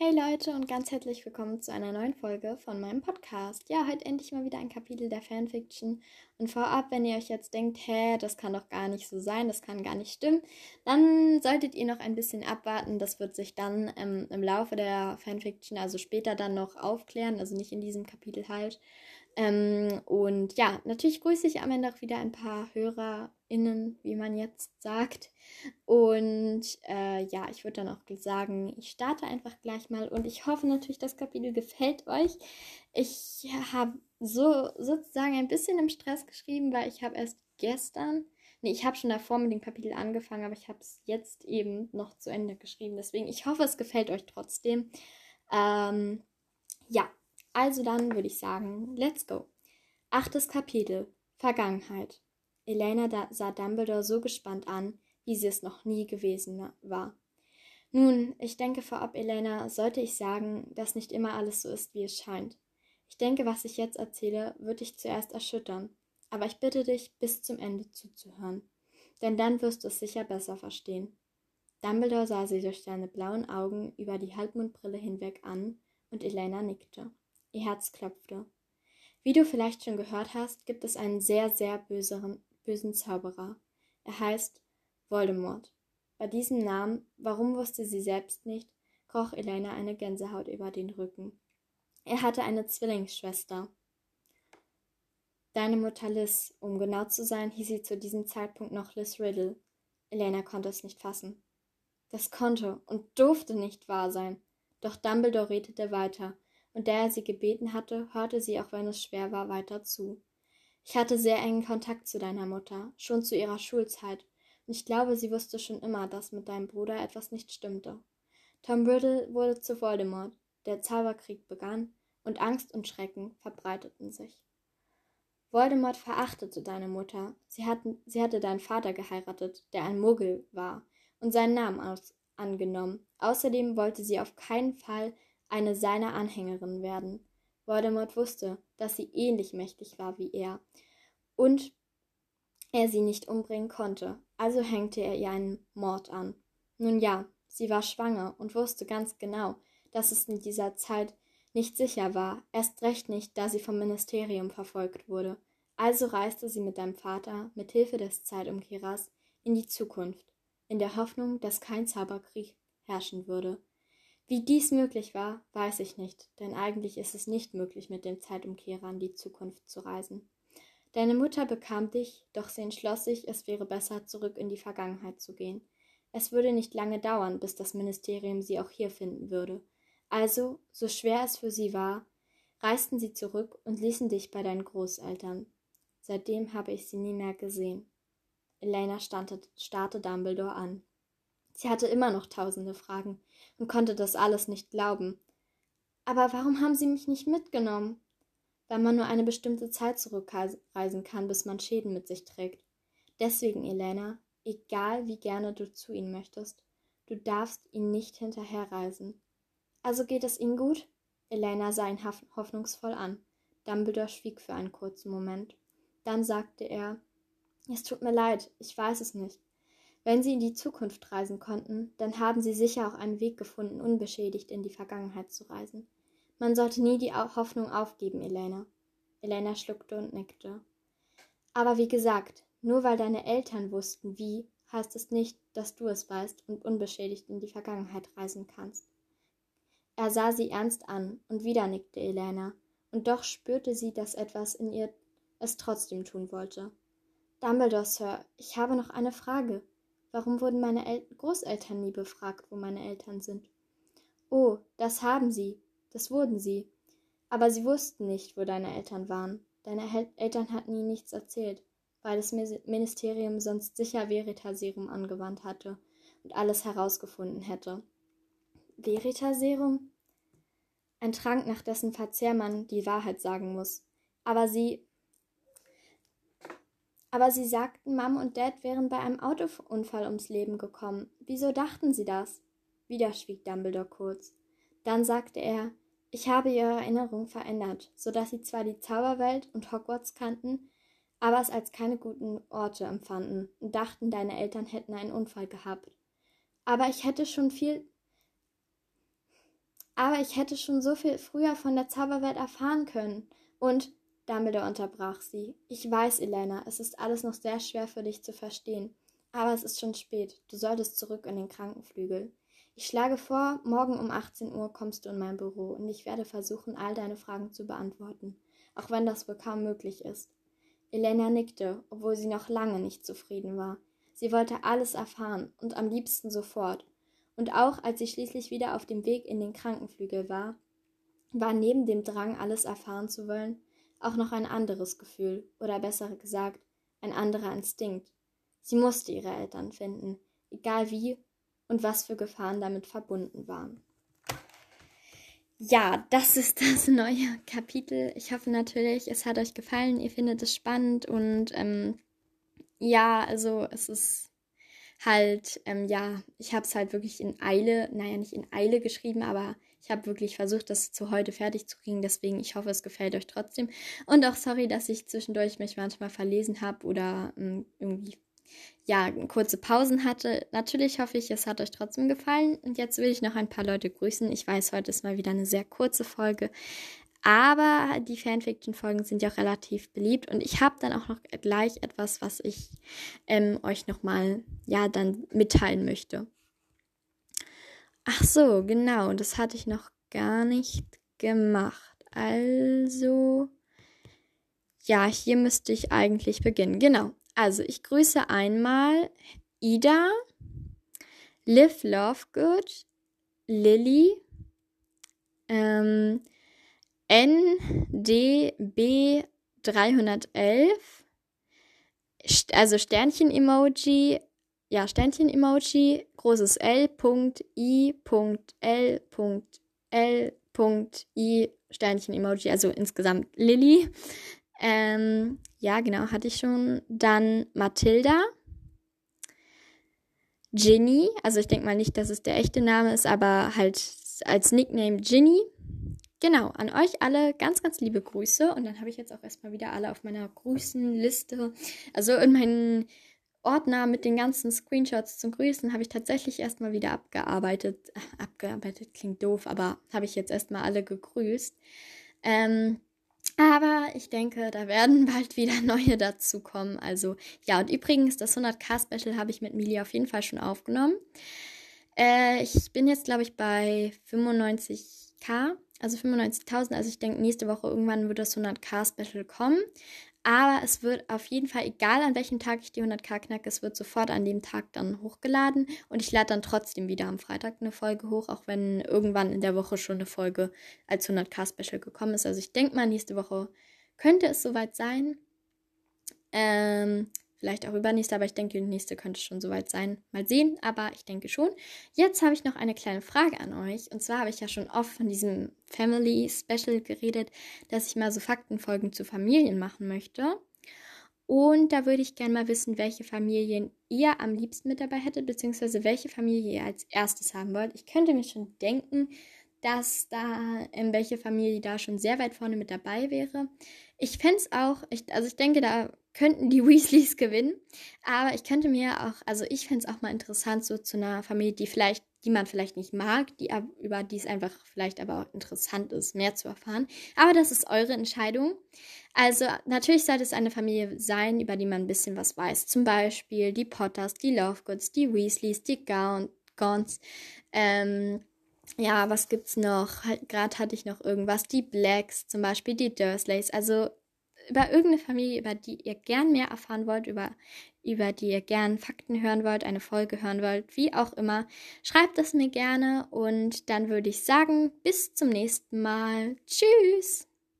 Hey Leute und ganz herzlich willkommen zu einer neuen Folge von meinem Podcast. Ja, heute endlich mal wieder ein Kapitel der Fanfiction. Und vorab, wenn ihr euch jetzt denkt, hä, das kann doch gar nicht so sein, das kann gar nicht stimmen, dann solltet ihr noch ein bisschen abwarten. Das wird sich dann ähm, im Laufe der Fanfiction, also später dann noch aufklären, also nicht in diesem Kapitel halt. Ähm, und ja, natürlich grüße ich am Ende auch wieder ein paar HörerInnen, wie man jetzt sagt. Und äh, ja, ich würde dann auch sagen, ich starte einfach gleich mal und ich hoffe natürlich, das Kapitel gefällt euch. Ich habe so sozusagen ein bisschen im Stress geschrieben, weil ich habe erst gestern, nee, ich habe schon davor mit dem Kapitel angefangen, aber ich habe es jetzt eben noch zu Ende geschrieben. Deswegen, ich hoffe, es gefällt euch trotzdem. Ähm, ja, also dann würde ich sagen, let's go. Achtes Kapitel. Vergangenheit. Elena sah Dumbledore so gespannt an, wie sie es noch nie gewesen war. Nun, ich denke vorab, Elena, sollte ich sagen, dass nicht immer alles so ist, wie es scheint. Ich denke, was ich jetzt erzähle, wird dich zuerst erschüttern, aber ich bitte dich, bis zum Ende zuzuhören, denn dann wirst du es sicher besser verstehen. Dumbledore sah sie durch seine blauen Augen über die Halbmondbrille hinweg an, und Elena nickte. Ihr Herz klopfte. Wie du vielleicht schon gehört hast, gibt es einen sehr, sehr böseren, bösen Zauberer. Er heißt Voldemort. Bei diesem Namen, warum wusste sie selbst nicht, kroch Elena eine Gänsehaut über den Rücken. Er hatte eine Zwillingsschwester. Deine Mutter Liz, um genau zu sein, hieß sie zu diesem Zeitpunkt noch Liz Riddle. Elena konnte es nicht fassen. Das konnte und durfte nicht wahr sein. Doch Dumbledore redete weiter und da er sie gebeten hatte, hörte sie, auch wenn es schwer war, weiter zu. Ich hatte sehr engen Kontakt zu deiner Mutter, schon zu ihrer Schulzeit, und ich glaube, sie wusste schon immer, dass mit deinem Bruder etwas nicht stimmte. Tom Riddle wurde zu Voldemort, der Zauberkrieg begann, und Angst und Schrecken verbreiteten sich. Voldemort verachtete deine Mutter. Sie, hatten, sie hatte deinen Vater geheiratet, der ein Muggel war, und seinen Namen aus, angenommen. Außerdem wollte sie auf keinen Fall eine seiner Anhängerinnen werden. Voldemort wusste, dass sie ähnlich mächtig war wie er und er sie nicht umbringen konnte, also hängte er ihr einen Mord an. Nun ja, sie war schwanger und wusste ganz genau, dass es in dieser Zeit nicht sicher war, erst recht nicht, da sie vom Ministerium verfolgt wurde. Also reiste sie mit deinem Vater mit Hilfe des Zeitumkehrers in die Zukunft, in der Hoffnung, dass kein Zauberkrieg herrschen würde. Wie dies möglich war, weiß ich nicht, denn eigentlich ist es nicht möglich, mit dem Zeitumkehrer in die Zukunft zu reisen. Deine Mutter bekam dich, doch sie entschloss sich, es wäre besser, zurück in die Vergangenheit zu gehen. Es würde nicht lange dauern, bis das Ministerium sie auch hier finden würde. Also, so schwer es für sie war, reisten sie zurück und ließen dich bei deinen Großeltern. Seitdem habe ich sie nie mehr gesehen. Elena starrte Dumbledore an. Sie hatte immer noch tausende Fragen und konnte das alles nicht glauben. Aber warum haben Sie mich nicht mitgenommen? Weil man nur eine bestimmte Zeit zurückreisen kann, bis man Schäden mit sich trägt. Deswegen, Elena, egal wie gerne du zu ihnen möchtest, du darfst ihnen nicht hinterherreisen. Also geht es Ihnen gut? Elena sah ihn hoffnungsvoll an. Dumbledore schwieg für einen kurzen Moment. Dann sagte er Es tut mir leid, ich weiß es nicht. Wenn sie in die Zukunft reisen konnten, dann haben sie sicher auch einen Weg gefunden, unbeschädigt in die Vergangenheit zu reisen. Man sollte nie die Hoffnung aufgeben, Elena. Elena schluckte und nickte. Aber wie gesagt, nur weil deine Eltern wussten, wie, heißt es nicht, dass du es weißt und unbeschädigt in die Vergangenheit reisen kannst. Er sah sie ernst an, und wieder nickte Elena, und doch spürte sie, dass etwas in ihr es trotzdem tun wollte. Dumbledore, Sir, ich habe noch eine Frage. Warum wurden meine El Großeltern nie befragt, wo meine Eltern sind? Oh, das haben sie, das wurden sie. Aber sie wussten nicht, wo deine Eltern waren. Deine Hel Eltern hatten ihnen nichts erzählt, weil das Ministerium sonst sicher Veritaserum angewandt hatte und alles herausgefunden hätte. Veritaserum? Ein Trank, nach dessen Verzehr man die Wahrheit sagen muss. Aber sie aber sie sagten, Mom und Dad wären bei einem Autounfall ums Leben gekommen. Wieso dachten sie das? Wieder schwieg Dumbledore kurz. Dann sagte er, ich habe ihre Erinnerung verändert, so dass sie zwar die Zauberwelt und Hogwarts kannten, aber es als keine guten Orte empfanden und dachten, deine Eltern hätten einen Unfall gehabt. Aber ich hätte schon viel Aber ich hätte schon so viel früher von der Zauberwelt erfahren können. Und Dumbledore unterbrach sie. Ich weiß, Elena, es ist alles noch sehr schwer für dich zu verstehen. Aber es ist schon spät. Du solltest zurück in den Krankenflügel. Ich schlage vor, morgen um 18 Uhr kommst du in mein Büro und ich werde versuchen, all deine Fragen zu beantworten, auch wenn das wohl kaum möglich ist. Elena nickte, obwohl sie noch lange nicht zufrieden war. Sie wollte alles erfahren und am liebsten sofort. Und auch als sie schließlich wieder auf dem Weg in den Krankenflügel war, war neben dem Drang, alles erfahren zu wollen, auch noch ein anderes Gefühl, oder besser gesagt, ein anderer Instinkt. Sie musste ihre Eltern finden, egal wie und was für Gefahren damit verbunden waren. Ja, das ist das neue Kapitel. Ich hoffe natürlich, es hat euch gefallen, ihr findet es spannend und ähm, ja, also es ist halt, ähm, ja, ich habe es halt wirklich in Eile, naja, nicht in Eile geschrieben, aber ich habe wirklich versucht, das zu heute fertig zu kriegen. Deswegen, ich hoffe, es gefällt euch trotzdem. Und auch sorry, dass ich zwischendurch mich manchmal verlesen habe oder ähm, irgendwie ja, kurze Pausen hatte. Natürlich hoffe ich, es hat euch trotzdem gefallen. Und jetzt will ich noch ein paar Leute grüßen. Ich weiß, heute ist mal wieder eine sehr kurze Folge. Aber die Fanfiction-Folgen sind ja auch relativ beliebt. Und ich habe dann auch noch gleich etwas, was ich ähm, euch nochmal, ja, dann mitteilen möchte. Ach so, genau. Das hatte ich noch gar nicht gemacht. Also, ja, hier müsste ich eigentlich beginnen. Genau. Also, ich grüße einmal Ida, Liv Lovegood, Lilly, ähm, NDB 311, also Sternchen-Emoji, ja, Sternchen-Emoji, großes L, Punkt, I, Punkt, L, Punkt, L, Punkt, I, Sternchen-Emoji, also insgesamt Lilly. Ähm, ja, genau, hatte ich schon. Dann Mathilda. Ginny, also ich denke mal nicht, dass es der echte Name ist, aber halt als Nickname Ginny. Genau, an euch alle ganz, ganz liebe Grüße. Und dann habe ich jetzt auch erstmal wieder alle auf meiner Grüßenliste. Also in meinen Ordner mit den ganzen Screenshots zum Grüßen habe ich tatsächlich erstmal wieder abgearbeitet. Abgearbeitet klingt doof, aber habe ich jetzt erstmal alle gegrüßt. Ähm, aber ich denke, da werden bald wieder neue dazukommen. Also ja, und übrigens, das 100k-Special habe ich mit Mili auf jeden Fall schon aufgenommen. Äh, ich bin jetzt, glaube ich, bei 95k, also 95.000. Also ich denke, nächste Woche irgendwann wird das 100k-Special kommen. Aber es wird auf jeden Fall, egal an welchem Tag ich die 100k knacke, es wird sofort an dem Tag dann hochgeladen. Und ich lade dann trotzdem wieder am Freitag eine Folge hoch, auch wenn irgendwann in der Woche schon eine Folge als 100k-Special gekommen ist. Also ich denke mal, nächste Woche könnte es soweit sein. Ähm, vielleicht auch übernächste, aber ich denke, die nächste könnte schon soweit sein. Mal sehen, aber ich denke schon. Jetzt habe ich noch eine kleine Frage an euch. Und zwar habe ich ja schon oft von diesem Family Special geredet, dass ich mal so Faktenfolgen zu Familien machen möchte. Und da würde ich gerne mal wissen, welche Familien ihr am liebsten mit dabei hättet, beziehungsweise welche Familie ihr als erstes haben wollt. Ich könnte mir schon denken, dass da, in welche Familie da schon sehr weit vorne mit dabei wäre. Ich fände es auch, ich, also ich denke, da könnten die Weasleys gewinnen. Aber ich könnte mir auch, also ich fände es auch mal interessant, so zu einer Familie, die vielleicht, die man vielleicht nicht mag, die über die es einfach vielleicht aber auch interessant ist, mehr zu erfahren. Aber das ist eure Entscheidung. Also natürlich sollte es eine Familie sein, über die man ein bisschen was weiß. Zum Beispiel die Potters, die Lovegoods, die Weasleys, die Gauns. Ähm, ja, was gibt's noch? Halt, Gerade hatte ich noch irgendwas. Die Blacks, zum Beispiel die Dursleys. Also über irgendeine Familie, über die ihr gern mehr erfahren wollt, über, über die ihr gern Fakten hören wollt, eine Folge hören wollt, wie auch immer, schreibt es mir gerne und dann würde ich sagen, bis zum nächsten Mal. Tschüss!